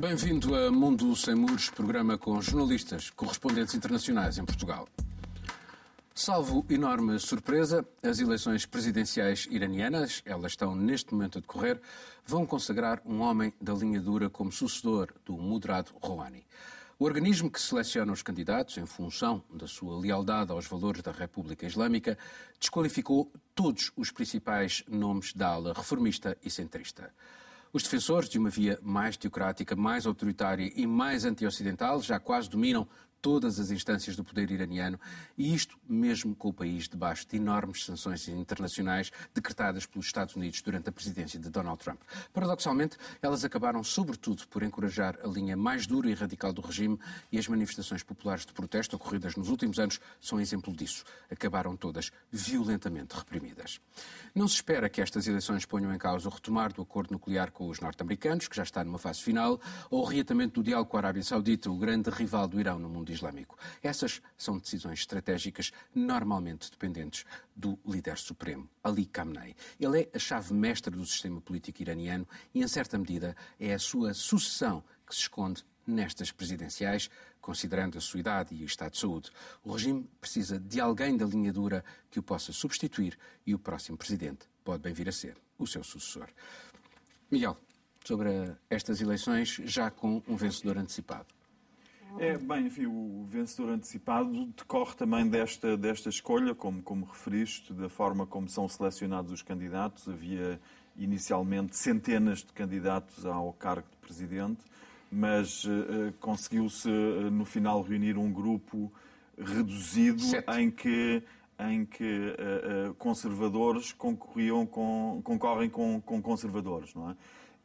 Bem-vindo a Mundo Sem Muros, programa com jornalistas, correspondentes internacionais em Portugal. Salvo enorme surpresa, as eleições presidenciais iranianas, elas estão neste momento a decorrer, vão consagrar um homem da linha dura como sucessor do moderado Rouhani. O organismo que seleciona os candidatos em função da sua lealdade aos valores da República Islâmica desqualificou todos os principais nomes da ala reformista e centrista. Os defensores de uma via mais teocrática, mais autoritária e mais anti-ocidental já quase dominam todas as instâncias do poder iraniano, e isto mesmo com o país debaixo de enormes sanções internacionais decretadas pelos Estados Unidos durante a presidência de Donald Trump. Paradoxalmente, elas acabaram sobretudo por encorajar a linha mais dura e radical do regime e as manifestações populares de protesto ocorridas nos últimos anos são exemplo disso. Acabaram todas violentamente reprimidas. Não se espera que estas eleições ponham em causa o retomar do acordo nuclear com os norte-americanos, que já está numa fase final, ou o reatamento do diálogo com a Arábia Saudita, o grande rival do Irão no mundo mundo islâmico. Essas são decisões estratégicas normalmente dependentes do líder supremo, Ali Khamenei. Ele é a chave mestra do sistema político iraniano e, em certa medida, é a sua sucessão que se esconde nestas presidenciais, considerando a sua idade e o estado de saúde. O regime precisa de alguém da linha dura que o possa substituir e o próximo presidente pode bem vir a ser o seu sucessor. Miguel, sobre estas eleições, já com um vencedor antecipado. É, bem, enfim, o vencedor antecipado decorre também desta, desta escolha, como, como referiste, da forma como são selecionados os candidatos. Havia inicialmente centenas de candidatos ao cargo de presidente, mas uh, conseguiu-se uh, no final reunir um grupo reduzido Sete. em que em que uh, conservadores concorriam com, concorrem com, com conservadores, não é?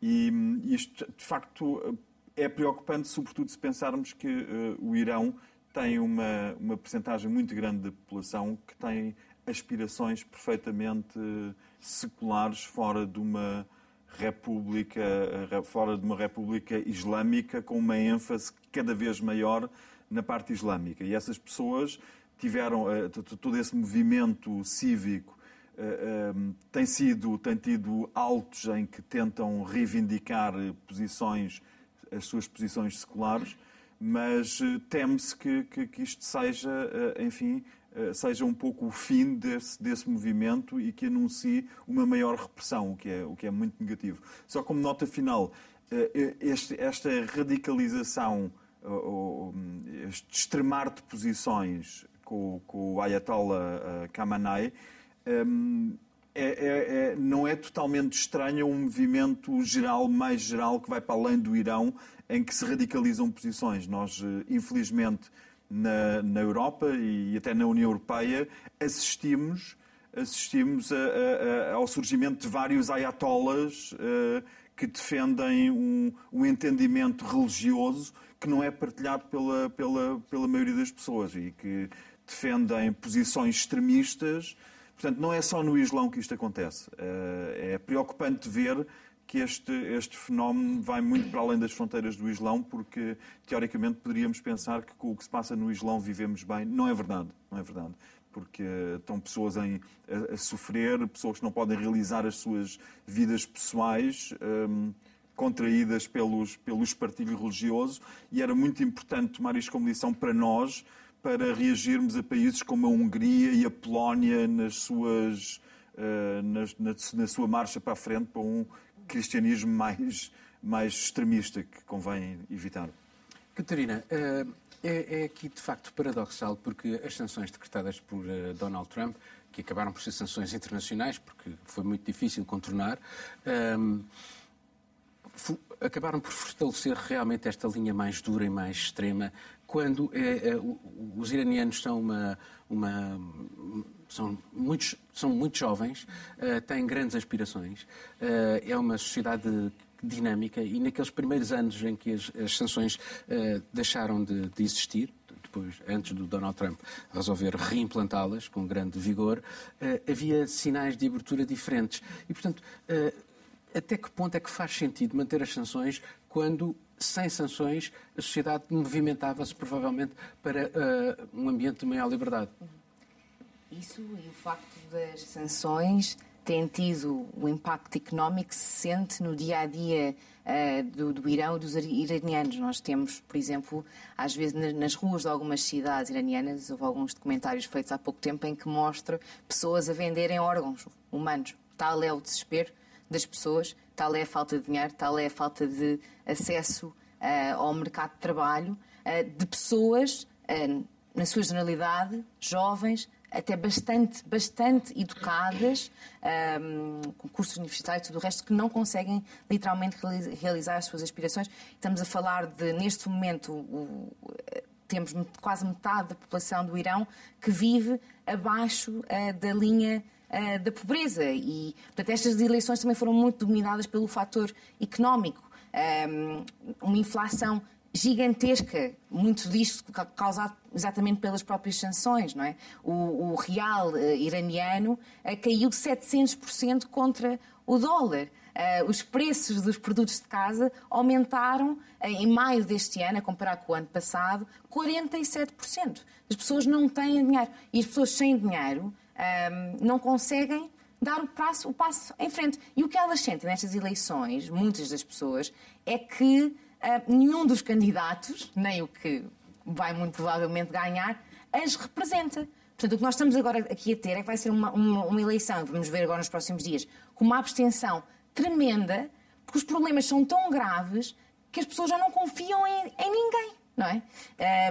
E isto, de facto, é preocupante, sobretudo se pensarmos que uh, o Irão tem uma, uma percentagem muito grande de população que tem aspirações perfeitamente seculares fora de uma república, fora de uma república islâmica com uma ênfase cada vez maior na parte islâmica. E essas pessoas tiveram todo esse movimento cívico tem sido tem tido altos em que tentam reivindicar posições as suas posições seculares, mas eh, teme-se que, que, que, isto seja, eh, enfim, eh, seja um pouco o fim desse, desse movimento e que anuncie uma maior repressão, o que é, o que é muito negativo. Só como nota final, este, esta radicalização, este extremar de posições com, com o Ayatollah Khamenei, é, é, é, não é totalmente estranho um movimento geral, mais geral, que vai para além do Irão, em que se radicalizam posições. Nós, eh, infelizmente, na, na Europa e até na União Europeia, assistimos, assistimos a, a, ao surgimento de vários ayatollahs uh, que defendem um, um, entendimento religioso que não é partilhado pela, pela, pela maioria das pessoas e que defendem posições extremistas Portanto, não é só no Islão que isto acontece. Eh, é preocupante ver que este, este fenómeno vai muito para além das fronteiras do Islão, porque teoricamente poderíamos pensar que com o que se passa no Islão vivemos bem. Não é verdade, não é verdade. Porque estão pessoas em, a, a sofrer, pessoas que não podem realizar as suas vidas pessoais. Um, ehm, contraídas pelos, pelo espartilho religioso, e era muito importante tomar isto como lição para nós, para reagirmos a países como a Hungria e a Polónia nas suas, uh, nas, na, na, sua marcha para a frente para um cristianismo mais, mais extremista que convém evitar. Catarina, uh, é, é, aqui de facto paradoxal porque as sanções decretadas por uh, Donald Trump, que acabaram por ser sanções internacionais, porque foi muito difícil contornar, acabaram por fortalecer realmente esta linha mais dura e mais extrema, quando é, é, os iranianos são uma, uma são muitos são muito jovens, uh, têm grandes aspirações, uh, é uma sociedade dinâmica e naqueles primeiros anos em que as, as sanções uh, deixaram de, de, existir, depois, antes do Donald Trump resolver reimplantá-las com grande vigor, havia sinais de abertura diferentes. E, portanto, até que ponto é que faz sentido manter as sanções quando, sem sanções, a sociedade movimentava-se provavelmente para uh, um ambiente de maior liberdade? Isso e o facto das sanções tem tido o impacto económico que se sente no dia a dia uh, do, do, Irão e dos iranianos. Nós temos, por exemplo, às vezes nas ruas de algumas cidades iranianas, houve alguns documentários feitos há pouco tempo em que mostra pessoas a venderem órgãos humanos. Tal é o desespero das pessoas, tal é a falta de dinheiro, tal é a falta de acesso uh, ao mercado de trabalho uh, de pessoas, na sua generalidade, jovens, até bastante, bastante educadas, um, com cursos universitários e tudo o resto, que não conseguem literalmente realizar as suas aspirações. Estamos a falar de, neste momento, o, temos quase metade da população do Irão que vive abaixo uh, da linha uh, da pobreza. E, portanto, estas eleições também foram muito dominadas pelo fator económico. Um, uma inflação gigantesca, muito disto causado exatamente pelas próprias sanções, não é? O, o real uh, iraniano uh, caiu 700% contra o dólar. Uh, os preços dos produtos de casa aumentaram em maio deste ano, a comparar com o ano passado, 47%. As pessoas não têm dinheiro. E as pessoas sem dinheiro ehm, não conseguem dar o passo, o passo em frente. E o que elas sentem nestas eleições, muitas das pessoas, é que uh, nenhum dos candidatos, nem o que vai muito provavelmente ganhar, as representa. Portanto, o que nós estamos agora aqui a ter é que vai ser uma, uma, uma eleição, vamos ver agora nos próximos dias, com uma abstenção tremenda, porque os problemas são tão graves que as pessoas já não confiam em, em ninguém, não é?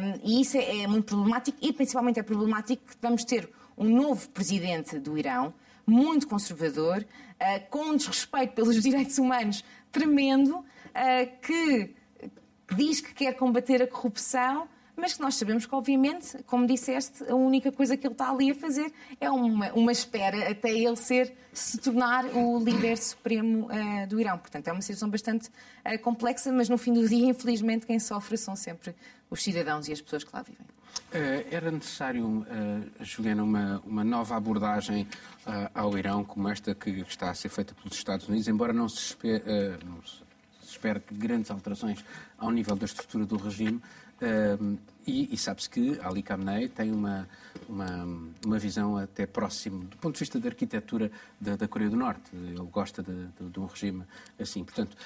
Um, e isso é, é, muito problemático e principalmente é problemático que vamos ter um novo presidente do Irão, muito conservador, uh, com um desrespeito pelos direitos humanos tremendo, uh, que diz que quer combater a corrupção, mas que nós sabemos que, obviamente, como disseste, a única coisa que ele está ali a fazer é uma, uma espera até ele ser, se tornar o líder supremo uh, do Irão. Portanto, é uma situação bastante uh, complexa, mas no fim do dia, infelizmente, quem sofre são sempre os cidadãos e as pessoas que lá vivem. Uh, era necessário, Juliana, uma, uma nova abordagem ao Irão, como esta que está a ser feita pelos Estados Unidos, embora não se espere, não se espere grandes alterações ao nível da estrutura do regime. E, e sabe-se que Ali Khamenei tem uma, uma, uma, visão até próximo, do ponto de vista da arquitetura da, da Coreia do Norte. Ele gosta de, de, de um regime assim. Portanto,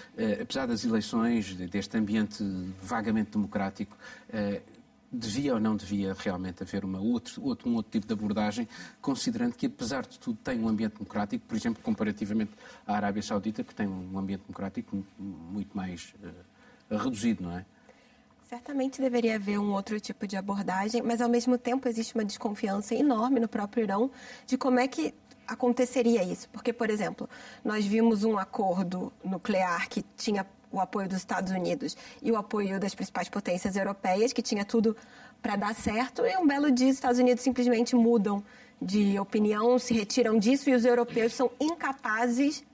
apesar das eleições, deste ambiente vagamente democrático, devia ou não devia realmente haver uma outro, outro, um outro tipo de abordagem, considerando que, apesar de tudo, tem um ambiente democrático, por exemplo, comparativamente à Arábia Saudita, que tem um ambiente democrático muito mais uh, reduzido, não é? Certamente deveria haver um outro tipo de abordagem, mas ao mesmo tempo existe uma desconfiança enorme no próprio Irão de como é que aconteceria isso. Porque, por exemplo, nós vimos um acordo nuclear que tinha o apoio dos Estados Unidos e o apoio das principais potências europeias, que tinha tudo para dar certo, e um belo dia os Estados Unidos simplesmente mudam de opinião, se retiram disso e os europeus são incapazes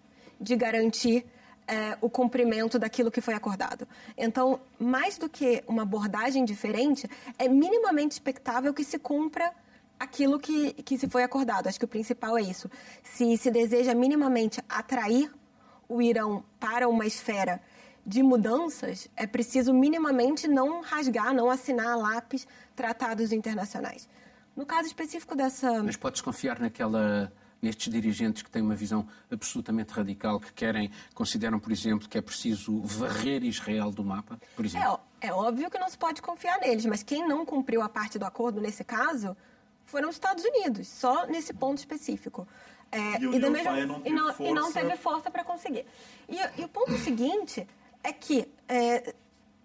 de garantir é, o cumprimento daquilo que foi acordado. Então, mais do que uma abordagem diferente, é minimamente expectável que se cumpra aquilo que, que se foi acordado. Acho que o principal é isso. Se se deseja minimamente atrair o Irão para uma esfera de mudanças, é preciso minimamente não rasgar, não assinar a lápis tratados internacionais. No caso específico dessa. Mas podes confiar naquela nestes dirigentes que têm uma visão absolutamente radical, que querem, consideram, por exemplo, que é preciso varrer Israel do mapa, por exemplo? É, é óbvio que não se pode confiar neles, mas quem não cumpriu a parte do acordo nesse caso foram os Estados Unidos, só nesse ponto específico. É, e, e, da mesma, não e, não, e, não, teve força para conseguir. E, e, o ponto seguinte é que é,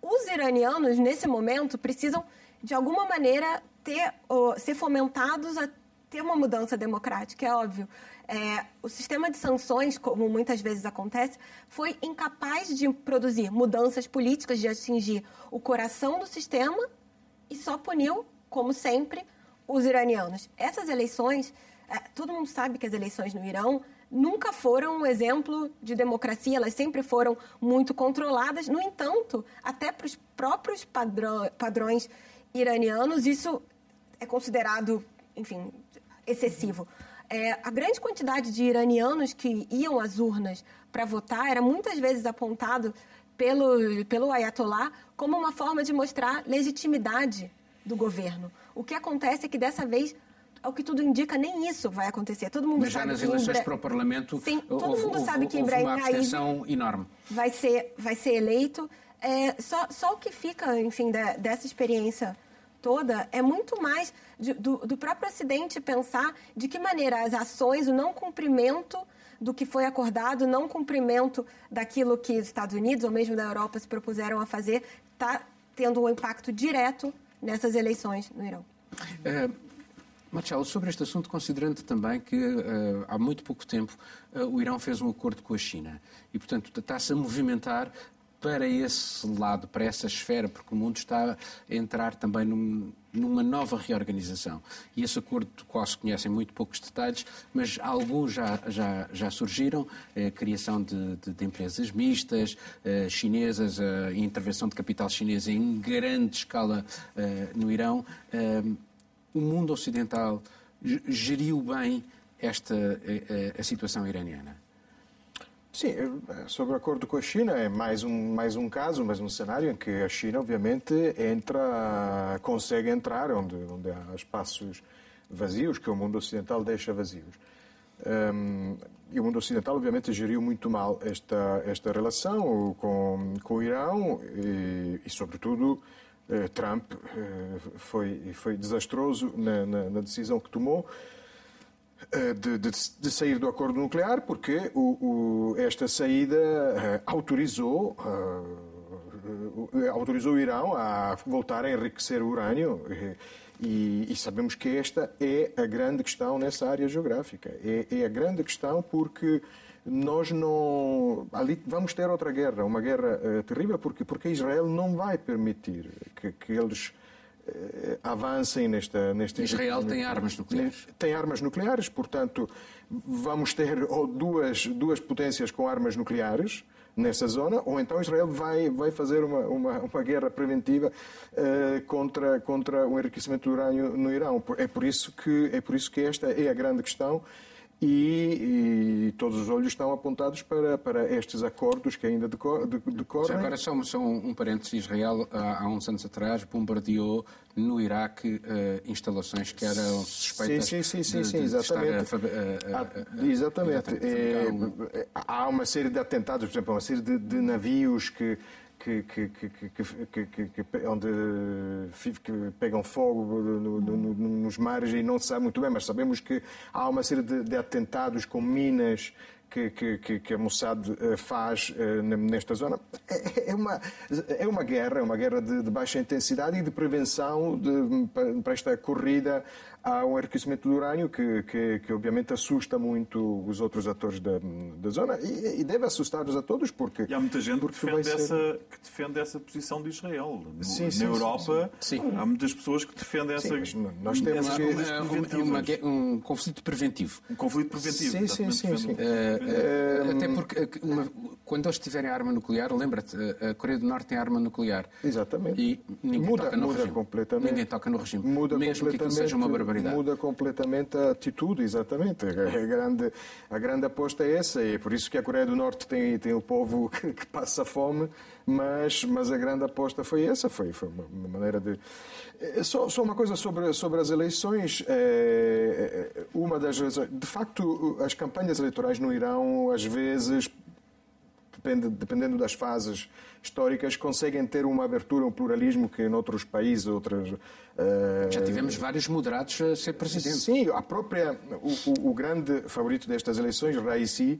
os iranianos, nesse momento, precisam, de alguma maneira, ter, ou, ser fomentados a ter uma mudança democrática, é óbvio. É, o sistema de sanções, como muitas vezes acontece, foi incapaz de produzir mudanças políticas, de atingir o coração do sistema e só puniu, como sempre, os iranianos. Essas eleições, é, todo mundo sabe que as eleições no Irão nunca foram um exemplo de democracia, elas sempre foram muito controladas. No entanto, até para os próprios padrão, padrões iranianos, isso é considerado, enfim, excessivo. É, a grande quantidade de iranianos que iam às urnas para votar era muitas vezes apontado pelo, pelo Ayatollah como uma forma de mostrar legitimidade do governo. O que acontece é que dessa vez ao que tudo indica, nem isso vai acontecer. Todo mundo Mas já sabe nas que eleições para o Parlamento Sim, todo houve, mundo houve, sabe que Ibrahim uma abstenção enorme. vai ser, vai ser eleito. É, só, só o que fica, enfim, da- dessa experiência toda é muito mais de- do, do próprio Ocidente pensar de que maneira as ações, o não cumprimento do que foi acordado, o não cumprimento daquilo que os Estados Unidos ou mesmo da Europa se propuseram a fazer, está tendo um impacto direto nessas eleições no Irão. Eh, Marcelo, sobre este assunto, considerando também que eh, há muito pouco tempo eh, o Irão fez um acordo com a China e, portanto, está-se a movimentar para esse lado, para essa esfera, porque o mundo está a entrar também num- numa nova reorganização. E esse acordo do qual se conhecem muito poucos detalhes, mas alguns já, já, já surgiram, a criação de, de- de empresas mistas, eh, chinesas, a intervenção de capital chinês em grande escala no Irão. Eh, o mundo ocidental ge- geriu bem esta eh, eh, a situação iraniana? Sim, eh, sobre o acordo com a China, é mais um, mais um caso, mais um cenário em que a China, obviamente, entra, consegue entrar onde, onde há espaços vazios, que o mundo ocidental deixa vazios. Hum, e o mundo ocidental, obviamente, geriu muito mal esta, esta relação com, com o Irão e, e sobretudo, Trump eh, foi, foi desastroso na, na- na decisão que tomou eh, de, de- de sair do acordo nuclear, porque o- o- esta saída eh, autorizou, eh, eh, autorizou o Irão a voltar a enriquecer o urânio. eh, E, e sabemos que esta é a grande questão nessa área geográfica. É, é a grande questão porque nós não. Ali vamos ter outra guerra, uma guerra eh, terrível, porque, porque Israel não vai permitir que, que eles eh, avancem nesta, nesta Israel tem armas nucleares. tem armas nucleares, portanto, vamos ter ou duas, duas potências com armas nucleares nessa zona, ou então Israel vai, vai fazer uma, uma, uma guerra preventiva eh, contra, contra o enriquecimento do urânio no Irão. É por isso que, é por isso que esta é a grande questão. E, e todos os olhos estão apontados para, para estes acordos que ainda decor, de- decorrem. Agora, só, só um, um parênteses: Israel, há, há uns anos atrás, bombardeou no Iraque eh, instalações que eram suspeitas Sim, sim, sim, de, sim, de- de exatamente. a- a- Há- a- exatamente. um- É, há uma série de atentados, por exemplo, uma série de, de navios que, que, que, que, onde que pegam fogo no- no- no- nos mares e não se sabe muito bem, mas sabemos que há uma série de, de atentados com minas que, que, que, a Mossad eh, faz eh, ne- nesta zona. É, é uma, é uma guerra, é uma guerra de, de baixa intensidade e de prevenção de- para esta corrida ao enriquecimento do urânio, que, que, que obviamente assusta muito os outros atores da, da zona e, e deve assustar-nos a todos, porque. E há muita gente que defende, ser- essa, que defende essa posição de Israel. No- Sim, Na sim, Europa, sim, há muitas pessoas que defendem essa, nós temos que- uma- gue- um conflito preventivo. Um conflito preventivo. Sim, sim, sim, sim. um conflito preventivo. Eh, Até porque eh, uma- quando eles tiverem arma nuclear, lembra-te, a Coreia do Norte tem arma nuclear. Exatamente. E ninguém muda, toca no muda regime. completamente. Ninguém toca no regime. Muda mesmo que aquilo seja uma barbaridade. Muda completamente a atitude, exatamente. A grande, a grande aposta é essa, e é por isso que a Coreia do Norte tem, tem o povo que, que passa fome, mas, mas a grande aposta foi essa, foi, foi uma, maneira de... Eh, Só, só uma coisa sobre, sobre as eleições. eh, Uma das. De facto, as campanhas eleitorais no Irão, às vezes, depende, dependendo das fases históricas, conseguem ter uma abertura, um pluralismo que em outros países, outras. eh, Já tivemos vários moderados a ser presidente. Sim, a própria, o, o- o grande favorito destas eleições, Raisi,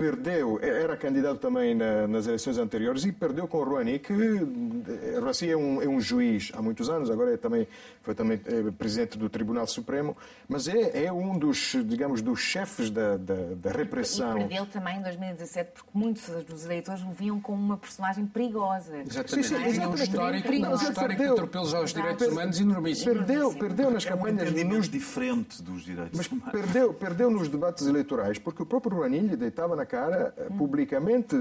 perdeu, era candidato também na- nas eleições anteriores e perdeu com Rouhani, que eh, Raisi é um, é um juiz há muitos anos, agora é também, foi também eh, presidente do Tribunal Supremo, mas é, é um dos, digamos, dos chefes da, da, da E repressão. perdeu também em 2017 porque muitos dos eleitores o viam como uma personagem perigosa. Exatamente. Sim, sim, Tinha um exatamente. histórico, um Perigoso. histórico de Perdeu. atropelos aos direitos Exato. humanos enormíssimo. Perdeu, perdeu nas É um campanhas entendimento nos diferente dos direitos Mas humanos. perdeu, perdeu nos debates eleitorais, porque o próprio Rouhani lhe deitava na cara eh, publicamente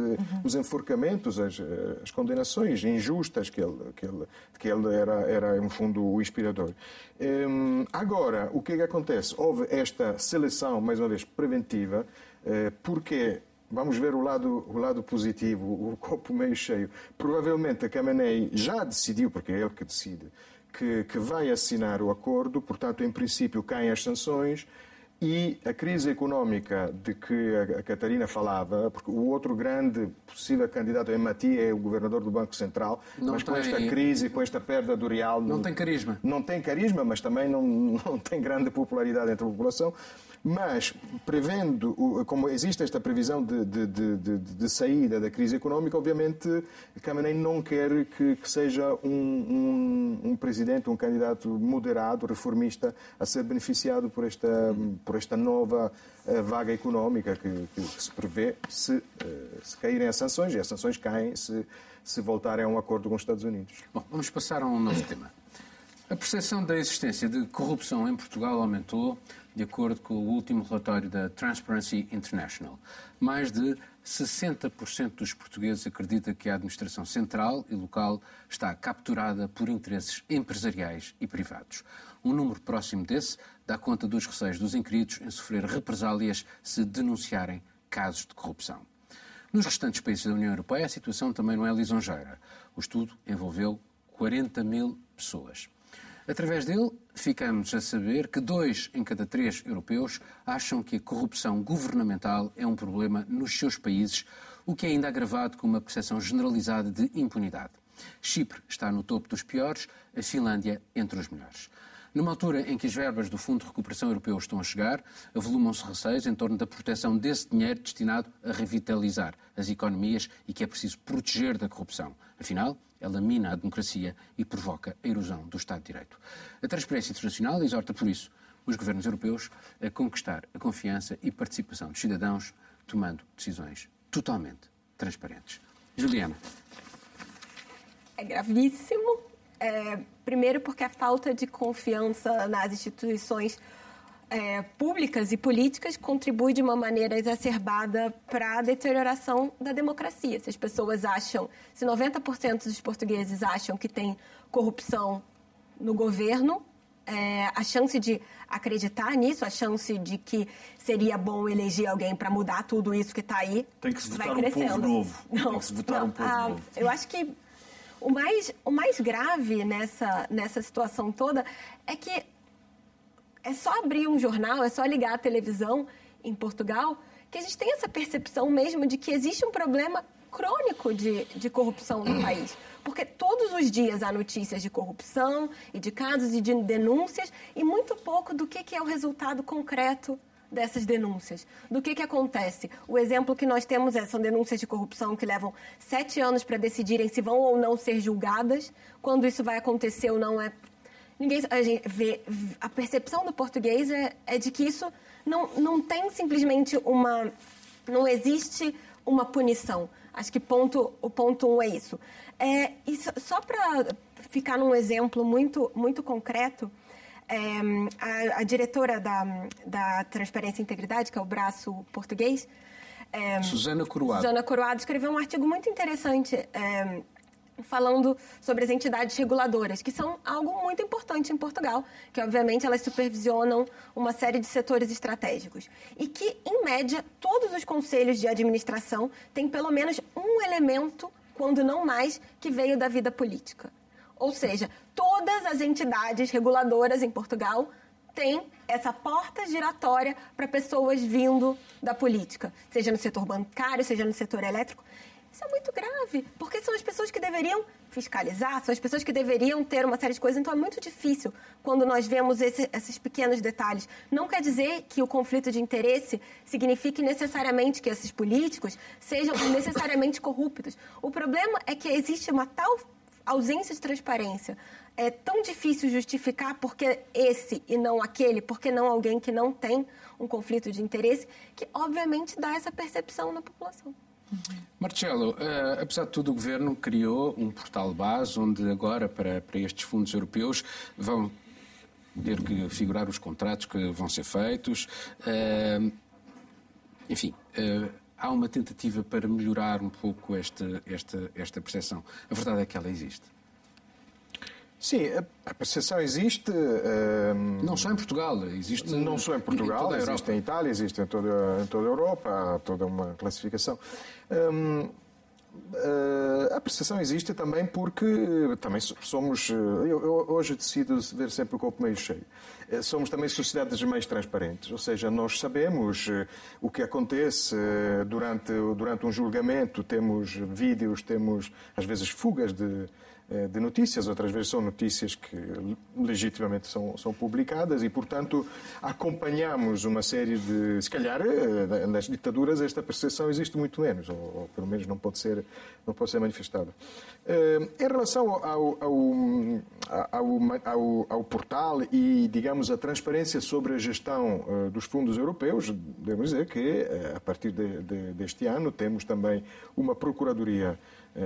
os enforcamentos, as, eh, as condenações injustas que ele, que ele, que ele era, era, no fundo, o inspirador. Hum, agora, o que é que acontece? Houve esta seleção, mais uma vez, preventiva, eh, porque Vamos ver o lado, o lado positivo, o copo meio cheio. Provavelmente a Khamenei já decidiu, porque é ele que decide, que, que vai assinar o acordo, portanto, em princípio, caem as sanções. E a crise económica de que a Catarina falava, porque o outro grande possível candidato é Mati, é o governador do Banco Central, Não mas com tem- esta crise, com esta perda do real... Não tem carisma. Não tem carisma, mas também não, não tem grande popularidade entre a população. Mas, prevendo, como existe esta previsão de, de- de- de- saída da crise económica, obviamente Khamenei não quer que, que seja um, um- um presidente, um candidato moderado, reformista, a ser beneficiado por esta, por esta nova eh, vaga económica que, que- se prevê se, eh, se caírem as sanções, e as sanções caem se, se voltarem a um acordo com os Estados Unidos. Bom, vamos passar a um novo tema. A percepção da existência de corrupção em Portugal aumentou, de acordo com o último relatório da Transparency International. Mais de 60% dos portugueses acredita que a administração central e local está capturada por interesses empresariais e privados. Um número próximo desse dá conta dos receios dos inquiridos em sofrer represálias se denunciarem casos de corrupção. Nos restantes países da União Europeia, a situação também não é lisonjeira. O estudo envolveu 40 mil pessoas. Através dele, ficamos a saber que dois em cada três europeus acham que a corrupção governamental é um problema nos seus países, o que é ainda agravado com uma percepção generalizada de impunidade. Chipre está no topo dos piores, a Finlândia entre os melhores. Numa altura em que as verbas do Fundo de Recuperação Europeu estão a chegar, avolumam-se receios em torno da proteção desse dinheiro destinado a revitalizar as economias e que é preciso proteger da corrupção. Afinal, ela mina a democracia e provoca a erosão do Estado de Direito. A Transparência Internacional exorta, por isso, os governos europeus a conquistar a confiança e participação dos cidadãos, tomando decisões totalmente transparentes. Juliana. É gravíssimo. É, primeiro, porque a falta de confiança nas instituições é, públicas e políticas contribui de uma maneira exacerbada para a deterioração da democracia. Se as pessoas acham, se 90% dos portugueses acham que tem corrupção no governo, é, a chance de acreditar nisso, a chance de que seria bom eleger alguém para mudar tudo isso que está aí, Tem que se vai votar um povo crescendo. novo. Não, Tem que se votar não, um povo ah, novo. Eu acho que o mais, o mais grave nessa, nessa situação toda é que é só abrir um jornal, é só ligar a televisão em Portugal, que a gente tem essa percepção mesmo de que existe um problema crônico de, de corrupção no país. Porque todos os dias há notícias de corrupção e de casos e de denúncias e muito pouco do que, que é o resultado concreto dessas denúncias. Do que, que acontece? O exemplo que nós temos é, são denúncias de corrupção que levam sete anos para decidirem se vão ou não ser julgadas. Quando isso vai acontecer ou não é Ninguém, a, gente vê, a percepção do português é, é de que isso não, não tem simplesmente uma. Não existe uma punição. Acho que ponto, o ponto um é isso. É, e só, para ficar num exemplo muito, muito concreto, é, a, a diretora da, da Transparência e Integridade, que é o braço português, é, Susana Coroado. Susana Coroado escreveu um artigo muito interessante é, falando sobre as entidades reguladoras, que são algo muito importante em Portugal, que obviamente elas supervisionam uma série de setores estratégicos. E que, em média, todos os conselhos de administração têm pelo menos um elemento, quando não mais, que veio da vida política. Ou seja, todas as entidades reguladoras em Portugal têm essa porta giratória para pessoas vindo da política, seja no setor bancário, seja no setor elétrico. Isso é muito grave, porque são as pessoas que deveriam fiscalizar, são as pessoas que deveriam ter uma série de coisas. Então é muito difícil quando nós vemos esse, esses pequenos detalhes. Não quer dizer que o conflito de interesse signifique necessariamente que esses políticos sejam necessariamente corruptos. O problema é que existe uma tal ausência de transparência. É tão difícil justificar porque esse e não aquele, porque não alguém que não tem um conflito de interesse, que obviamente dá essa percepção na população. Marcelo, eh, apesar de tudo, o Governo criou um portal base onde agora, para, para estes fundos europeus, vão ter que figurar os contratos que vão ser feitos. Eh, enfim, eh, há uma tentativa para melhorar um pouco esta, esta, esta percepção. A verdade é que ela existe. Sim, a, percepção existe. ehm, Não só em Portugal, existe não só em Portugal, a existe em Itália, existe em toda, em toda a Europa, há toda uma classificação. Hum, Uh, a percepção existe também porque também somos. Eu, eu, hoje decido ver sempre o copo meio cheio. Somos também sociedades mais transparentes, ou seja, nós sabemos o que acontece durante, durante um julgamento, temos vídeos, temos às vezes fugas de, de notícias, outras vezes são notícias que legitimamente são, são publicadas e, portanto, acompanhamos uma série de. Se calhar, eh, nas ditaduras, esta percepção existe muito menos, ou, ou pelo menos não pode ser, não pode ser manifestada. Eh, em relação ao, ao, ao, ao, ao portal e, digamos, a transparência sobre a gestão dos fundos europeus, devo dizer que, a partir de, de, deste ano, temos também uma Procuradoria eh,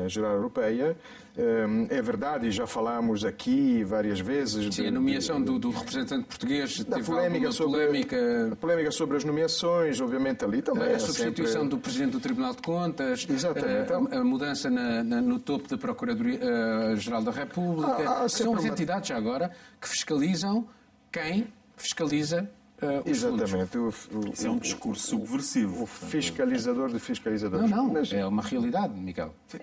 geral Europeia. Eh, é verdade, e já falámos aqui várias vezes. Sim, de, a nomeação de, do, do, representante português da polémica sobre, polémica... A polémica sobre as nomeações, obviamente ali também. A substituição sempre... do Presidente do Tribunal de Contas, Exatamente. A, eh, a mudança na, na, no topo da Procuradoria-Geral da República. Ah, são as entidades já agora que fiscalizam quem fiscaliza Uh, Exatamente. O, o, Isso é um discurso subversivo. O fiscalizador de fiscalizadores. Não, não. Mas... É uma realidade, Miguel. Sim.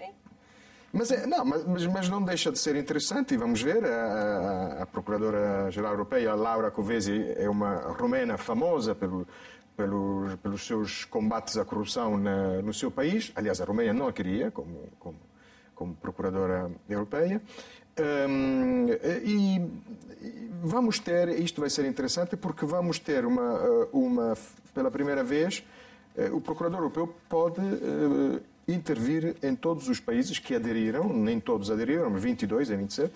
Mas, é, não, mas, mas não deixa de ser interessante e vamos ver. A, a, a Procuradora-Geral Europeia, Laura Covesi, é uma romena famosa pelo, pelo, pelos seus combates à corrupção na, no seu país. Aliás, a Romênia não a queria como, como, como Procuradora Europeia. Um, e vamos ter, isto vai ser interessante porque vamos ter uma, uh, uma pela primeira vez, uh, o Procurador Europeu pode uh, intervir em todos os países que aderiram, nem todos aderiram, 22 em 27,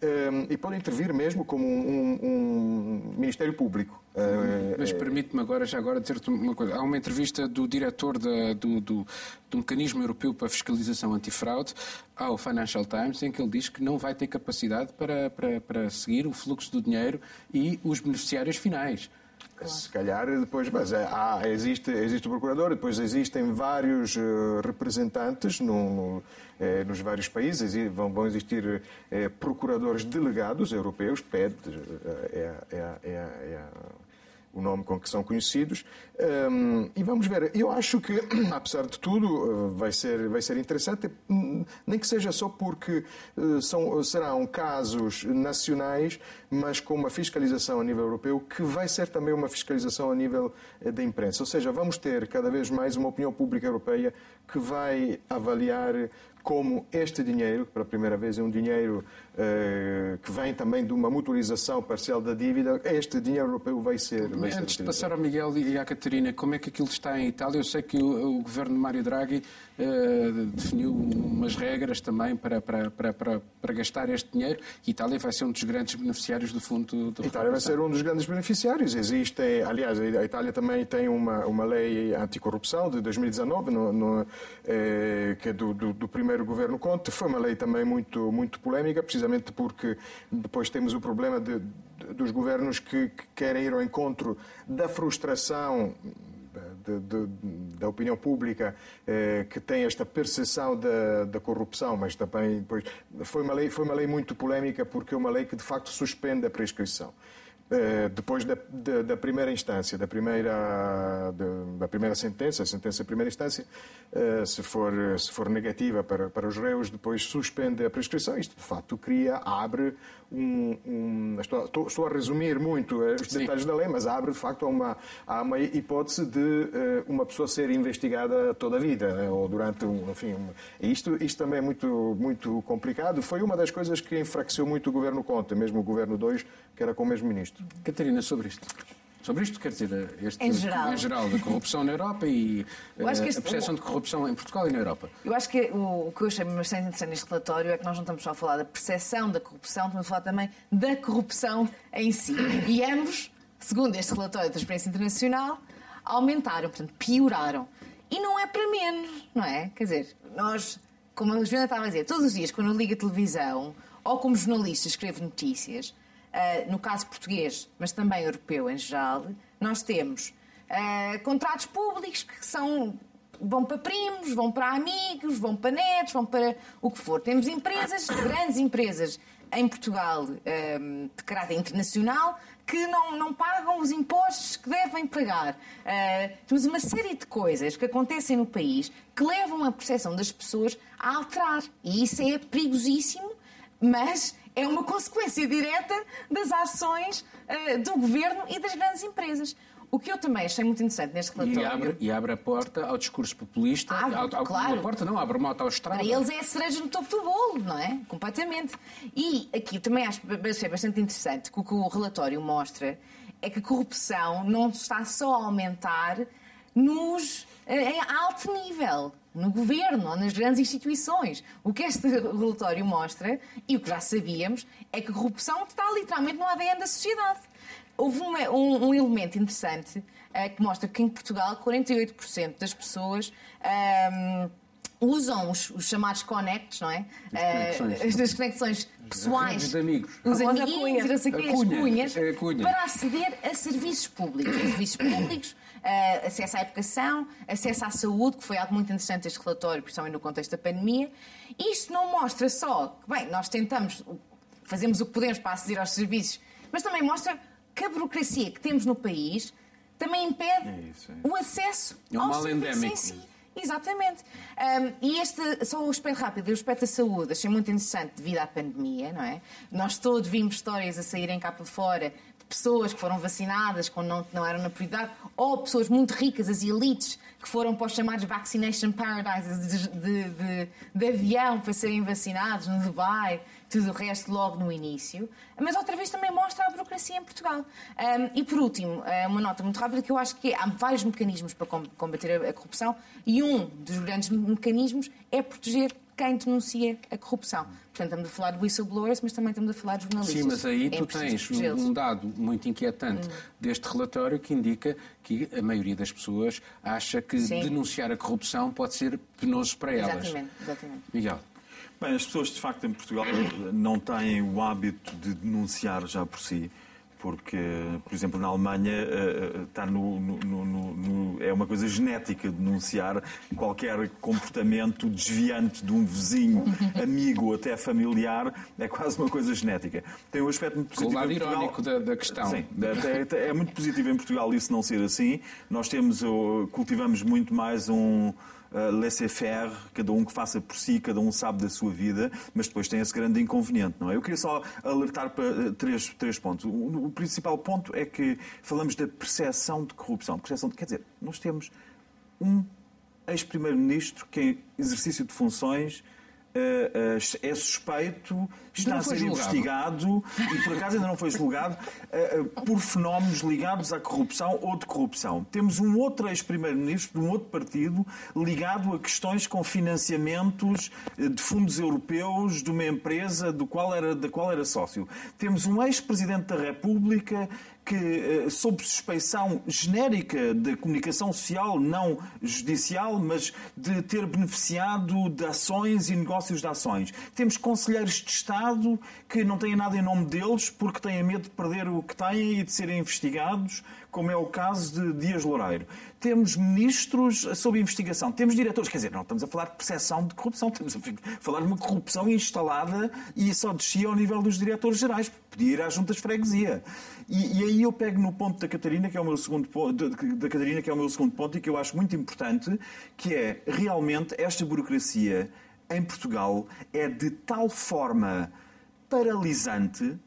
Ehm, e pode intervir mesmo como um, um, Ministério Público. Eh, Mas permite-me agora, já agora, dizer-te uma coisa. Há uma entrevista do diretor da, do, do, do, Mecanismo Europeu para a Fiscalização Antifraude ao Financial Times, em que ele diz que não vai ter capacidade para, para, para seguir o fluxo do dinheiro e os beneficiários finais. Claro. Se calhar depois, mas é, há, existe, existe o procurador, depois existem vários uh, representantes no, no, eh, nos vários países, vão, vão existir eh, procuradores delegados europeus, PED, é, é, é, é o nome com que são conhecidos. Um, e vamos ver, eu acho que, apesar de tudo, vai ser, vai ser interessante, hum, nem que seja só porque uh, são, serão casos nacionais, mas com uma fiscalização a nível europeu, que vai ser também uma fiscalização a nível uh, da imprensa. Ou seja, vamos ter cada vez mais uma opinião pública europeia que vai avaliar como este dinheiro, pela primeira vez é um dinheiro que vem também de uma mutualização parcial da dívida, este dinheiro europeu vai ser... Vai Antes de passar ao Miguel e à Catarina, como é que aquilo está em Itália? Eu sei que o, o governo de Mário Draghi uh, definiu umas regras também para, para, para, para, para gastar este dinheiro. Itália vai ser um dos grandes beneficiários do fundo do Itália vai ser um dos grandes beneficiários. Existe, aliás, a Itália também tem uma, uma lei anticorrupção de 2019, no, no, eh, que é do, do, do primeiro governo Conte. Foi uma lei também muito, muito polémica, precisamente porque depois temos o problema de, de, dos governos que, que, querem ir ao encontro da frustração de, da opinião pública eh, que tem esta percepção da, da, corrupção, mas também depois foi uma lei foi uma lei muito polémica porque é uma lei que de facto suspende a prescrição. Eh, depois da, da, da, primeira instância, da primeira, da primeira sentença, a sentença de primeira instância, eh, se for, se for negativa para, para os réus, depois suspende a prescrição. Isto, de facto, cria, abre um, um, estou, estou, a resumir muito eh, os detalhes Sim. da lei, mas abre de facto uma, há uma hipótese de uma pessoa ser investigada toda a vida, ou durante um, enfim, isto, isto também é muito, muito complicado. Foi uma das coisas que enfraqueceu muito o governo Conte, mesmo o governo 2, que era com o mesmo ministro. Catarina, sobre isto. Sobre isto, quer dizer, este, em geral, em geral da corrupção na Europa e uh, este, a percepção de corrupção em Portugal e na Europa. Eu acho que o, o que eu achei bastante interessante neste relatório é que nós não estamos só a falar da percepção da corrupção, estamos a falar também da corrupção em si. E ambos, segundo este relatório da Transparência Internacional, aumentaram, portanto, pioraram. E não é para menos, não é? Quer dizer, nós, como a Joana estava a dizer, todos os dias, quando eu ligo a televisão ou como jornalista escrevo notícias, uh, no caso português, mas também europeu em geral, nós temos uh, contratos públicos que são vão para primos, vão para amigos, vão para netos, vão para o que for. Temos empresas, grandes empresas em Portugal um, eh, de caráter internacional que não, não pagam os impostos que devem pagar. Uh, temos uma série de coisas que acontecem no país que levam a percepção das pessoas a alterar. E isso é perigosíssimo, mas é uma consequência direta das ações uh, do governo e das grandes empresas. O que eu também achei muito interessante neste relatório. E abre, e abre a porta ao discurso populista. Abre, ao, ao, claro. A porta não, abre uma autoestrada. Para eles é a cereja no topo do bolo, não é? Completamente. E aqui também acho achei bastante interessante que o que o relatório mostra é que a corrupção não está só a aumentar nos, eh, em alto nível no governo ou nas grandes instituições. O que este relatório mostra, e o que já sabíamos, é que a corrupção está literalmente no ADN da sociedade. Houve um, um, um elemento interessante uh, que mostra que em Portugal 48% das pessoas. Um, ehm, usam os, os, chamados connects, não é? As conexões, uh, as conexões pessoais, os amigos, os amiguinhos, não sei quê, as cunhas, é cunha. para aceder a serviços públicos. serviços públicos, uh, acesso à educação, acesso à saúde, que foi algo muito interessante este relatório, principalmente no contexto da pandemia. Isto não mostra só que, bem, nós tentamos, fazemos o que podemos para aceder aos serviços, mas também mostra que a burocracia que temos no país também impede é isso, é. o acesso é um ao serviço em si. Exatamente. Um, e este, só o aspecto rápido, o aspecto da saúde, achei muito interessante devido à pandemia, não é? Nós todos vimos histórias a saírem cá para fora pessoas que foram vacinadas quando não, não eram na prioridade, ou pessoas muito ricas, as elites, que foram para os chamados vaccination paradises de, de, de, de avião para serem vacinados no Dubai tudo o resto logo no início. Mas outra vez também mostra a burocracia em Portugal. Um, e por último, eh, uma nota muito rápida que eu acho que há vários mecanismos para combater a corrupção e um dos grandes mecanismos é proteger quem denuncia a corrupção. Portanto, estamos a falar de whistleblowers, mas também estamos a falar de jornalistas. Sim, mas aí é tu tens um dado muito inquietante hum. deste relatório que indica que a maioria das pessoas acha que Sim. denunciar a corrupção pode ser penoso para elas. Exatamente, exatamente. Miguel. Bem, as pessoas de facto em Portugal não têm o hábito de denunciar já por si, porque, por exemplo, na Alemanha está no, no, no, é uma coisa genética denunciar qualquer comportamento desviante de um vizinho, amigo, até familiar, é quase uma coisa genética. Tem um aspecto muito positivo. O lado irónico da, da questão. Sim, é, é muito positivo em Portugal isso não ser assim. Nós temos, cultivamos muito mais um uh, laissez-faire, cada um que faça por si, cada um sabe da sua vida, mas depois tem esse grande inconveniente, não é? Eu queria só alertar para uh, três, três pontos. O, o, principal ponto é que falamos da percepção de corrupção. Percepção de, quer dizer, nós temos um ex-primeiro-ministro que, em exercício de funções, eh, eh, é suspeito, está a ser investigado e por acaso ainda não foi julgado eh, por fenómenos ligados à corrupção ou de corrupção. Temos um outro ex-primeiro-ministro de um outro partido ligado a questões com financiamentos de fundos europeus de uma empresa do qual era, da qual era sócio. Temos um ex-presidente da República que, sob suspeição genérica de comunicação social, não judicial, mas de ter beneficiado de ações e negócios de ações. Temos conselheiros de Estado que não têm nada em nome deles porque têm medo de perder o que têm e de serem investigados, como é o caso de Dias Loureiro. Temos ministros sob investigação, temos diretores, quer dizer, não estamos a falar de percepção de corrupção, estamos a falar de uma corrupção instalada e só descia ao nível dos diretores gerais, podia ir às juntas de freguesia. E, e, aí eu pego no ponto da Catarina, que é o meu segundo ponto, da Catarina, que é o meu segundo ponto e que eu acho muito importante, que é realmente esta burocracia em Portugal é de tal forma paralisante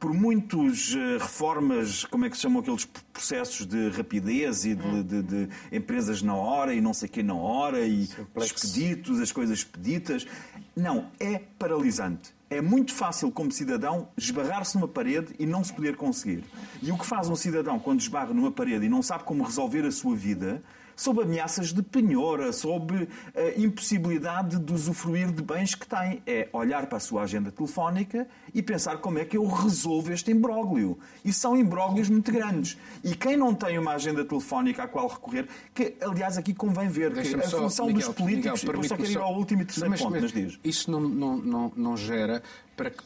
por muitos eh, reformas, como é que se chamam aqueles processos de rapidez e de, de, de empresas na hora e não sei o que na hora e expeditos, as coisas expeditas. Não, é paralisante. É muito fácil, como cidadão, esbarrar-se numa parede e não se poder conseguir. E o que faz um cidadão quando esbarra numa parede e não sabe como resolver a sua vida sob ameaças de penhora, sob a eh, impossibilidade de usufruir de bens que tem. É olhar para a sua agenda telefónica e pensar como é que eu resolvo este imbróglio. E são imbróglios muito grandes. E quem não tem uma agenda telefónica à qual recorrer, que aliás aqui convém ver que a só, função Miguel, dos políticos. Miguel, só quero ir ao último e terceiro mas, ponto, mas, mas diz. Isso não, não, não, não gera para que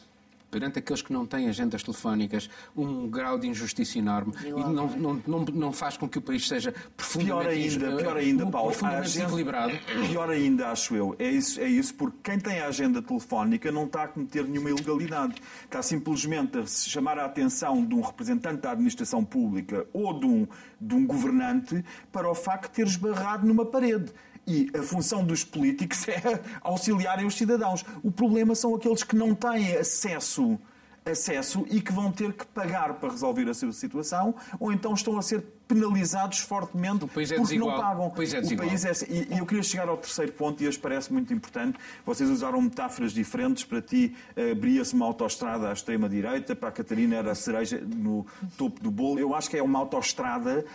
perante aqueles que não têm agendas telefónicas, um grau de injustiça enorme e não, não, não, não faz com que o país seja profundamente, pior ainda, pior ainda Paulo, profundamente desequilibrado. Pior ainda, acho eu. É isso, é isso, porque quem tem a agenda telefónica não está a cometer nenhuma ilegalidade. Está simplesmente a chamar a atenção de um representante da administração pública ou de um, de um governante para o facto de ter esbarrado numa parede. E a função dos políticos é auxiliarem os cidadãos. O problema são aqueles que não têm acesso acesso e que vão ter que pagar para resolver a sua situação, ou então estão a ser penalizados fortemente é porque desigual. não pagam. O país é desigual. O país é... E eu queria chegar ao terceiro ponto, e este parece muito importante. Vocês usaram metáforas diferentes. Para ti, abria-se uma autoestrada à extrema-direita, para a Catarina era a cereja no topo do bolo. Eu acho que é uma autoestrada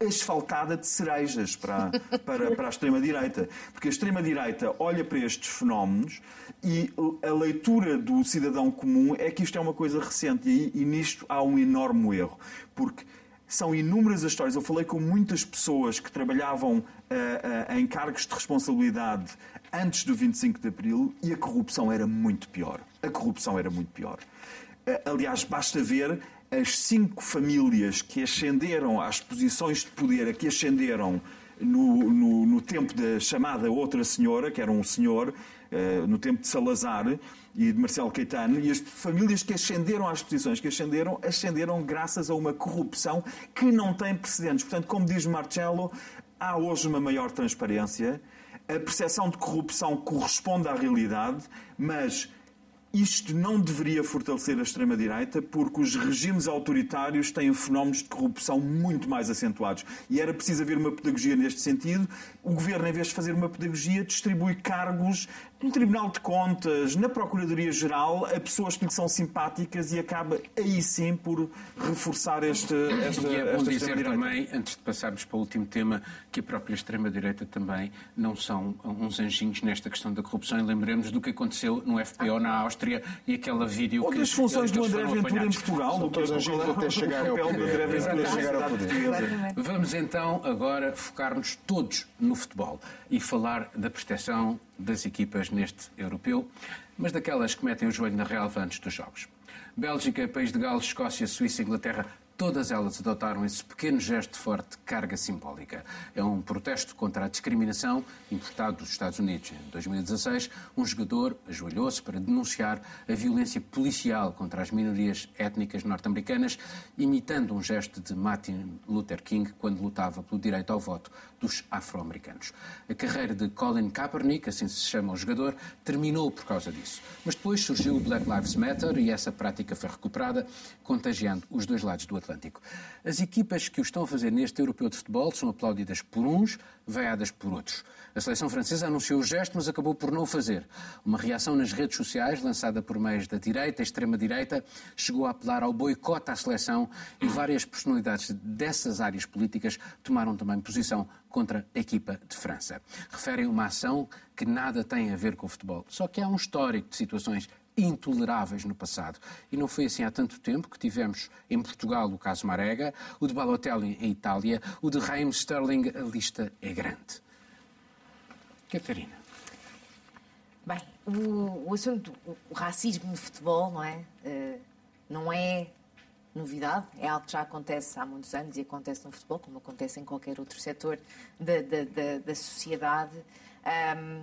asfaltada de cerejas para, para, para a extrema-direita. Porque a extrema-direita olha para estes fenómenos e a leitura do cidadão comum é que isto é uma coisa recente e, e nisto há um enorme erro. Porque são inúmeras as histórias. Eu falei com muitas pessoas que trabalhavam uh, uh, em cargos de responsabilidade antes do 25 de Abril e a corrupção era muito pior. A corrupção era muito pior. Uh, aliás, basta ver as cinco famílias que ascenderam às posições de poder, que ascenderam no, no, no tempo da chamada outra senhora, que era um senhor, uh, no tempo de Salazar e de Marcelo Caetano, e as famílias que ascenderam às posições que ascenderam, ascenderam graças a uma corrupção que não tem precedentes. Portanto, como diz Marcelo, há hoje uma maior transparência, a percepção de corrupção corresponde à realidade, mas isto não deveria fortalecer a extrema-direita porque os regimes autoritários têm fenómenos de corrupção muito mais acentuados. E era preciso haver uma pedagogia neste sentido. O governo, em vez de fazer uma pedagogia, distribui cargos no Tribunal de Contas, na Procuradoria-Geral, a pessoas que lhe são simpáticas e acaba aí sim por reforçar este, esta, e é bom dizer também, antes de passarmos para o último tema, que a própria extrema-direita também não são uns anjinhos nesta questão da corrupção. E lembremos do que aconteceu no FPO na Áustria e aquela vídeo que... Outras funções do André Ventura em Portugal. São todos anjinhos. Até chegar ao poder. Vamos então agora focar-nos todos no futebol e falar da prestação das equipas neste europeu, mas daquelas que metem o joelho na relva antes dos jogos. Bélgica, País de Gales, Escócia, Suíça e Inglaterra Todas elas adotaram esse pequeno gesto de forte carga simbólica. É um protesto contra a discriminação importado dos Estados Unidos. Em 2016, um jogador ajoelhou-se para denunciar a violência policial contra as minorias étnicas norte-americanas, imitando um gesto de Martin Luther King quando lutava pelo direito ao voto dos afro-americanos. A carreira de Colin Kaepernick, assim se chama o jogador, terminou por causa disso. Mas depois surgiu o Black Lives Matter e essa prática foi recuperada, contagiando os dois lados do Atlântico. As equipas que o estão a fazer neste europeu de futebol são aplaudidas por uns, veiadas por outros. A seleção francesa anunciou o gesto, mas acabou por não o fazer. Uma reação nas redes sociais, lançada por meios da direita, extrema-direita, chegou a apelar ao boicote à seleção e várias personalidades dessas áreas políticas tomaram também posição contra a equipa de França. Referem uma ação que nada tem a ver com o futebol, só que há um histórico de situações intoleráveis no passado. E não foi assim há tanto tempo que tivemos em Portugal o caso Marega, o de Balotelli em Itália, o de Raheem Sterling, a lista é grande. Catarina. Bem, o, o assunto, o racismo no futebol, não é? Uh, não é novidade, é algo que já acontece há muitos anos e acontece no futebol, como acontece em qualquer outro setor da, da, da, da sociedade. Um,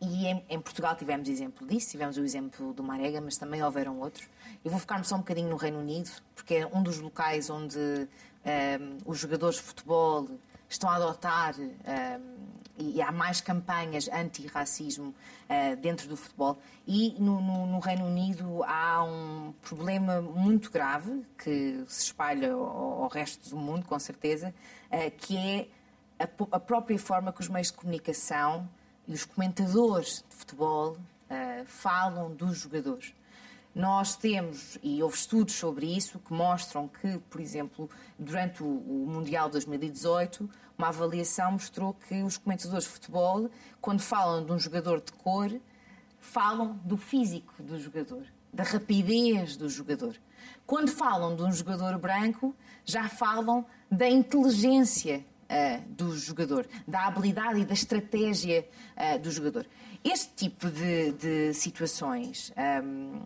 e em, em, Portugal tivemos exemplo disso, tivemos o exemplo do Marega, mas também houveram outros. Eu vou focar-me só um bocadinho no Reino Unido, porque é um dos locais onde um, os jogadores de futebol estão a adotar um, e há mais campanhas anti-racismo uh, dentro do futebol. E no, no, no, Reino Unido há um problema muito grave que se espalha ao, ao resto do mundo, com certeza, uh, que é a, a própria forma que os meios de comunicação e os comentadores de futebol uh, falam dos jogadores. Nós temos, e houve estudos sobre isso, que mostram que, por exemplo, durante o, o Mundial 2018, uma avaliação mostrou que os comentadores de futebol, quando falam de um jogador de cor, falam do físico do jogador, da rapidez do jogador. Quando falam de um jogador branco, já falam da inteligência uh, do jogador, da habilidade e da estratégia uh, do jogador. Este tipo de, de situações, um,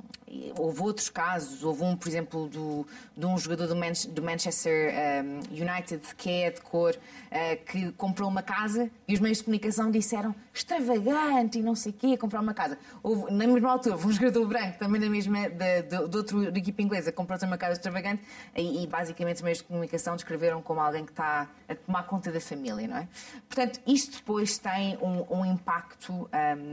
houve outros casos, houve um, por exemplo, do, de um jogador do, Man do Manchester um, United, que é de cor, uh, que comprou uma casa e os meios de comunicação disseram extravagante e não sei o quê, comprar uma casa. Houve, na mesma altura, houve um jogador branco, também da mesma, de, de, de outra equipa inglesa, comprou uma casa extravagante e, e, basicamente os meios de comunicação descreveram como alguém que está a tomar conta da família, não é? Portanto, isto depois tem um, um impacto um,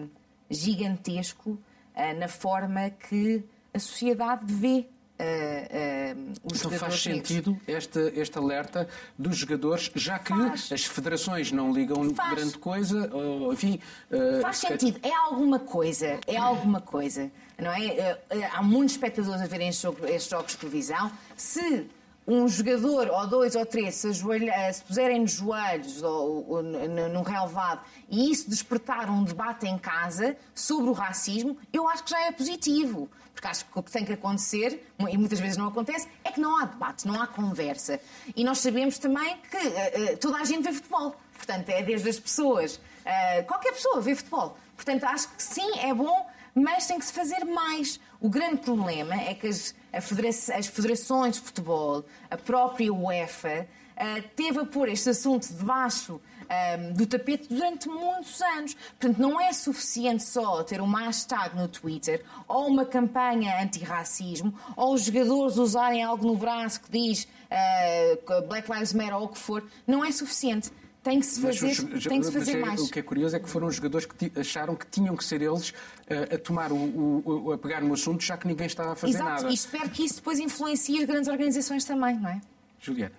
gigantesco uh, na forma que a sociedade vê Uh, uh, então faz sentido este, este alerta dos jogadores, já que faz. as federações não ligam faz. grande coisa, ou, enfim... Uh, faz sentido, é alguma coisa, é alguma coisa, não é? há muitos espectadores a verem estes jogos de televisão. Se um jogador ou dois ou três se, ajoelha, eh, se puserem nos joelhos ou, ou no relevado e isso despertar um debate em casa sobre o racismo, eu acho que já é positivo. Porque acho que o que tem que acontecer, e muitas vezes não acontece, é que não há debate, não há conversa. E nós sabemos também que uh, toda a gente vê futebol. Portanto, é desde as pessoas, uh, qualquer pessoa vê futebol. Portanto, acho que sim, é bom, mas tem que se fazer mais. O grande problema é que as, as federações de futebol, a própria UEFA, uh, teve a pôr este assunto debaixo um, do tapete durante muitos anos. Portanto, não é suficiente só ter uma hashtag no Twitter ou uma campanha antirracismo ou os jogadores usarem algo no braço que diz uh, Black Lives Matter ou o que for. Não é suficiente tem que se fazer, os, tem que se fazer mais. O que é curioso é que foram os jogadores que acharam que tinham que ser eles uh, a tomar o, o, a pegar no assunto, já que ninguém estava a fazer Exato, nada. E espero que isso depois influencie as grandes organizações também, não é? Juliana.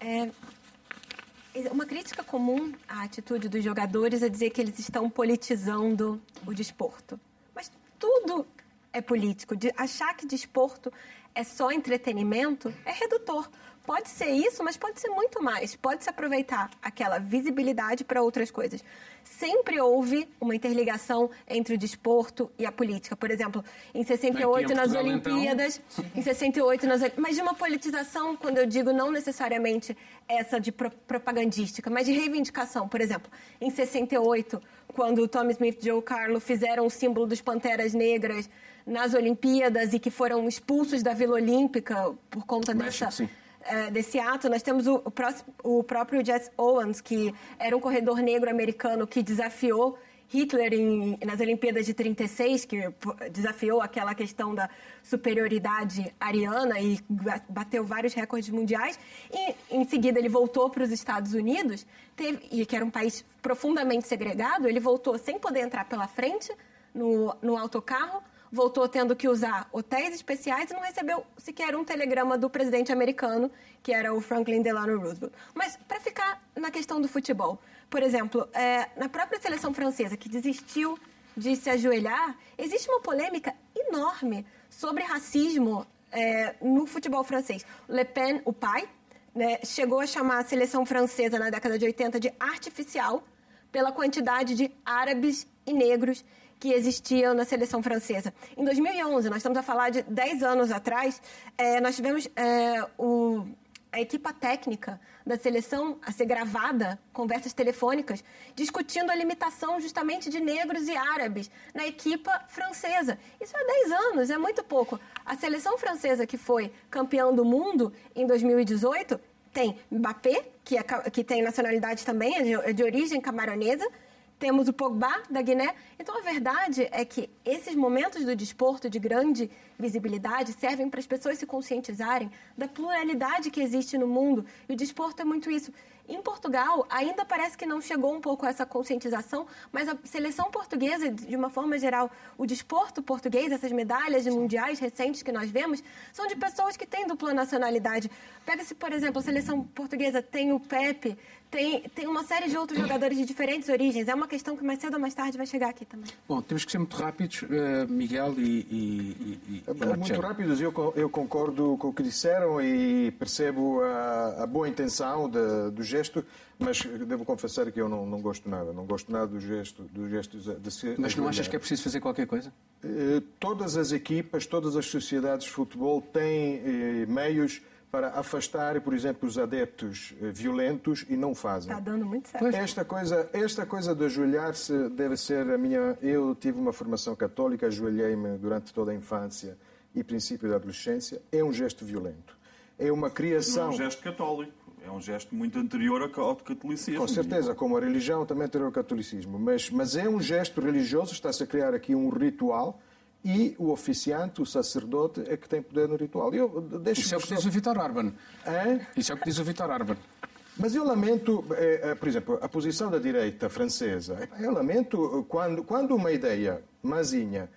É, uma crítica comum à atitude dos jogadores é dizer que eles estão politizando o desporto. Mas tudo é político. De achar que desporto é só entretenimento é redutor. Pode ser isso, mas pode ser muito mais. Pode se aproveitar aquela visibilidade para outras coisas. Sempre houve uma interligação entre o desporto e a política. Por exemplo, em 68 nas então. Olimpíadas, então... em 68 nas mas de uma politização, quando eu digo não necessariamente essa de pro propagandística, mas de reivindicação. Por exemplo, em 68, quando o Tommy Smith e Joe Carlo fizeram o símbolo dos Panteras Negras nas Olimpíadas e que foram expulsos da Vila Olímpica por conta México, dessa sim desse ato, nós temos o, o, próprio Jesse Owens, que era um corredor negro americano que desafiou Hitler em, nas Olimpíadas de 36, que desafiou aquela questão da superioridade ariana e bateu vários recordes mundiais. E, em seguida, ele voltou para os Estados Unidos, teve, e que era um país profundamente segregado, ele voltou sem poder entrar pela frente no, no autocarro, voltou tendo que usar hotéis especiais e não recebeu sequer um telegrama do presidente americano, que era o Franklin Delano Roosevelt. Mas, para ficar na questão do futebol, por exemplo, é, na própria seleção francesa, que desistiu de se ajoelhar, existe uma polêmica enorme sobre racismo é, no futebol francês. Le Pen, o pai, né, chegou a chamar a seleção francesa na década de 80 de artificial pela quantidade de árabes e negros que existiam na seleção francesa. Em 2011, nós estamos a falar de 10 anos atrás, é, nós tivemos é, o, a equipa técnica da seleção a ser gravada, conversas telefônicas, discutindo a limitação justamente de negros e árabes na equipa francesa. Isso há 10 anos, é muito pouco. A seleção francesa que foi campeã do mundo em 2018 tem Mbappé, que, é, que tem nacionalidade também, é de, é de origem camaronesa, temos o Pogba, da Guiné. Então, a verdade é que esses momentos do desporto de grande visibilidade servem para as pessoas se conscientizarem da pluralidade que existe no mundo. E o desporto é muito isso. Em Portugal, ainda parece que não chegou um pouco a essa conscientização, mas a seleção portuguesa, de uma forma geral, o desporto português, essas medalhas de mundiais recentes que nós vemos, são de pessoas que têm dupla nacionalidade. Pega-se, por exemplo, a seleção portuguesa tem o Pepe, tem, tem uma série de outros jogadores de diferentes origens. É uma questão que mais cedo ou mais tarde vai chegar aqui também. Bom, temos que ser muito rápidos, uh, Miguel e, e, e, e Muito rápidos. Eu, eu concordo com o que disseram e percebo a, a boa intenção de, do gesto, mas devo confessar que eu não, não gosto nada. Não gosto nada do gesto, do gesto de se Mas não achas que é preciso fazer qualquer coisa? Uh, todas as equipas, todas as sociedades de futebol têm uh, meios para afastar, por exemplo, os adeptos eh, violentos e não fazem. Está dando muito certo. Esta coisa, esta coisa de ajoelhar-se deve ser a minha. Eu tive uma formação católica, ajoelhei-me durante toda a infância e princípio da adolescência. É um gesto violento. É uma Não é criação. um gesto católico. É um gesto muito anterior ao catolicismo. Com certeza, como a religião também tem o catolicismo, mas, mas é um gesto religioso, está-se a criar aqui um ritual e o oficiante, o sacerdote, é que tem poder no ritual. Eu deixo Isso é o que diz o Vitor Orban. Hã? Isso é o que diz o Vitor Orban. Mas eu lamento, eh, eh, por exemplo, a posição da direita francesa. Eu lamento quando, quando uma ideia mazinha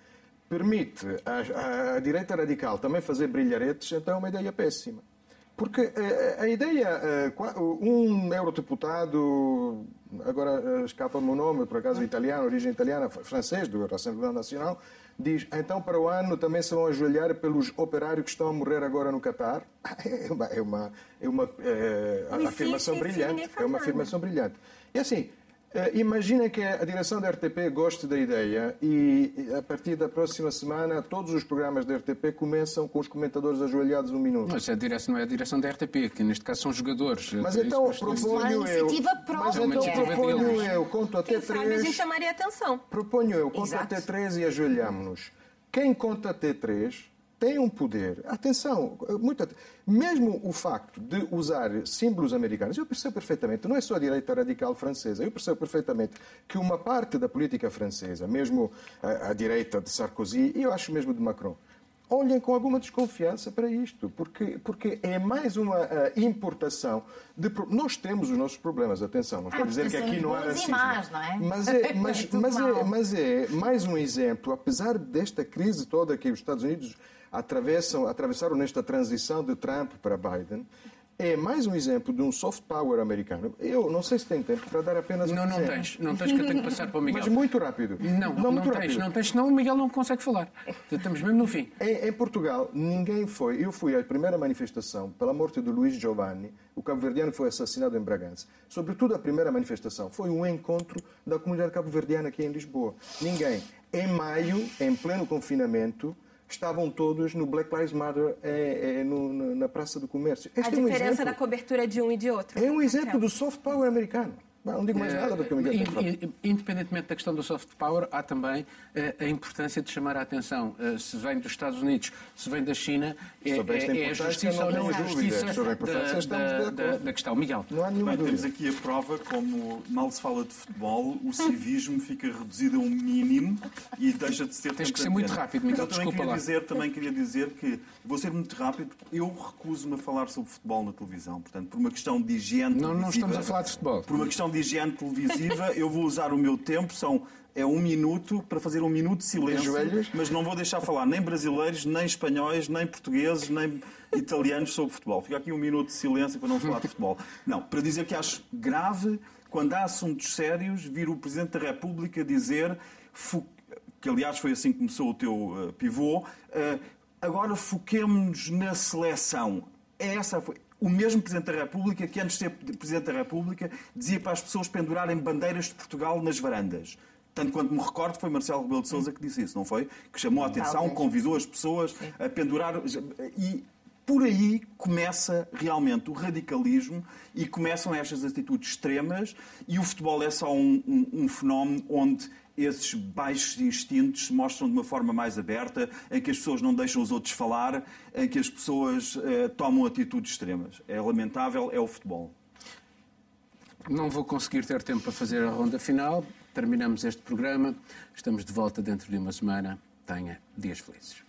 permite à, à direita radical também fazer brilharetes, então é uma ideia péssima. Porque eh, a ideia, um eurodeputado, agora escapa-me o nome, por acaso italiano, origem italiana, fr- francês, do Assembleia Nacional, diz, então para o ano também se vão ajoelhar pelos operários que estão a morrer agora no Catar. É uma, é uma, é uma sim, afirmação brilhante. É uma afirmação brilhante. E assim, eh, imaginem que a direção da RTP goste da ideia e a partir da próxima semana todos os programas da RTP começam com os comentadores ajoelhados um minuto. Mas a direção não é a direção da RTP, que neste caso são jogadores. Mas Isso então gosto disso. proponho uma eu. Mas. É então proponho deles. eu, conto até Quem sabe a gente três. chamaria atenção. Proponho eu, conto Exato. até três e ajoelhamos-nos. Quem conta até três tem um poder. Atenção, muito mesmo o facto de usar símbolos americanos, eu percebo perfeitamente, não é só a direita radical francesa, eu percebo perfeitamente que uma parte da política francesa, mesmo a, a direita de Sarkozy e eu acho mesmo de Macron, olhem com alguma desconfiança para isto, porque, porque é mais uma ah, importação de. pro- Nós temos os nossos problemas, atenção, não estou a Ah, dizer que aqui não há racismo. más, não é? Mas é, mas, mas, é, mas é mais um exemplo, apesar desta crise toda que os Estados Unidos atravessam, atravessaram nesta transição de Trump para Biden, é mais um exemplo de um soft power americano. Eu não sei se tem tempo para dar apenas um Não, não exemplo. tens. Não tens que eu tenho que passar para o Miguel. Mas muito rápido. Não, não, muito tens, rápido. não tens, senão o Miguel não consegue falar. Estamos mesmo no fim. Em, em Portugal, ninguém foi. Eu fui à primeira manifestação pela morte de Luís Giovanni, o cabo-verdiano foi assassinado em Bragança. Sobretudo, a primeira manifestação foi um encontro da comunidade cabo-verdiana aqui em Lisboa. Ninguém. Em maio, em pleno confinamento, estavam todos no Black Lives Matter eh, eh, no- na- Praça do Comércio. A Este é um diferença exemplo. da cobertura de um e de outro. É um exemplo do soft power americano. Não, não digo mais nada do que o Miguel tem que falar. In- in- Independentemente da questão do soft power, há também eh, a importância de chamar a atenção. Eh, Se vem dos Estados Unidos, se vem da China, é, é- é a justiça ou não a justiça da, da, da- da questão. Miguel. Não há nenhuma Bem, temos dúvida. aqui a prova como mal se fala de futebol, o civismo fica reduzido a um mínimo e deixa de ser Tens que ser muito rápido, Miguel, Eu desculpa queria lá. dizer, também queria dizer que vou ser muito rápido. Eu recuso-me a falar sobre futebol na televisão, portanto, por uma questão de higiene Não, não estamos a falar de futebol. Por uma questão de higiene televisiva, eu vou usar o meu tempo, são é um minuto para fazer um minuto de silêncio, mas não vou deixar falar nem brasileiros, nem espanhóis, nem portugueses, nem italianos sobre futebol. Fica aqui um minuto de silêncio para não falar de futebol. Não, para dizer que acho grave quando há assuntos sérios vir o Presidente da República dizer que aliás foi assim que começou o teu eh, pivô, eh, agora foquemos-nos na seleção. É essa foi. O mesmo Presidente da República, que antes de ser Presidente da República, dizia para as pessoas pendurarem bandeiras de Portugal nas varandas. Tanto quanto me recordo, foi Marcelo Rebelo de Sousa que disse isso, não foi? Que chamou a atenção, convidou as pessoas a pendurar. E por aí começa realmente o radicalismo e começam estas atitudes extremas. E o futebol é só um, um- um fenómeno onde esses baixos instintos se mostram de uma forma mais aberta, em que as pessoas não deixam os outros falar, em que as pessoas eh, tomam atitudes extremas. É lamentável, é o futebol. Não vou conseguir ter tempo para fazer a ronda final. Terminamos este programa. Estamos de volta dentro de uma semana. Tenha dias felizes.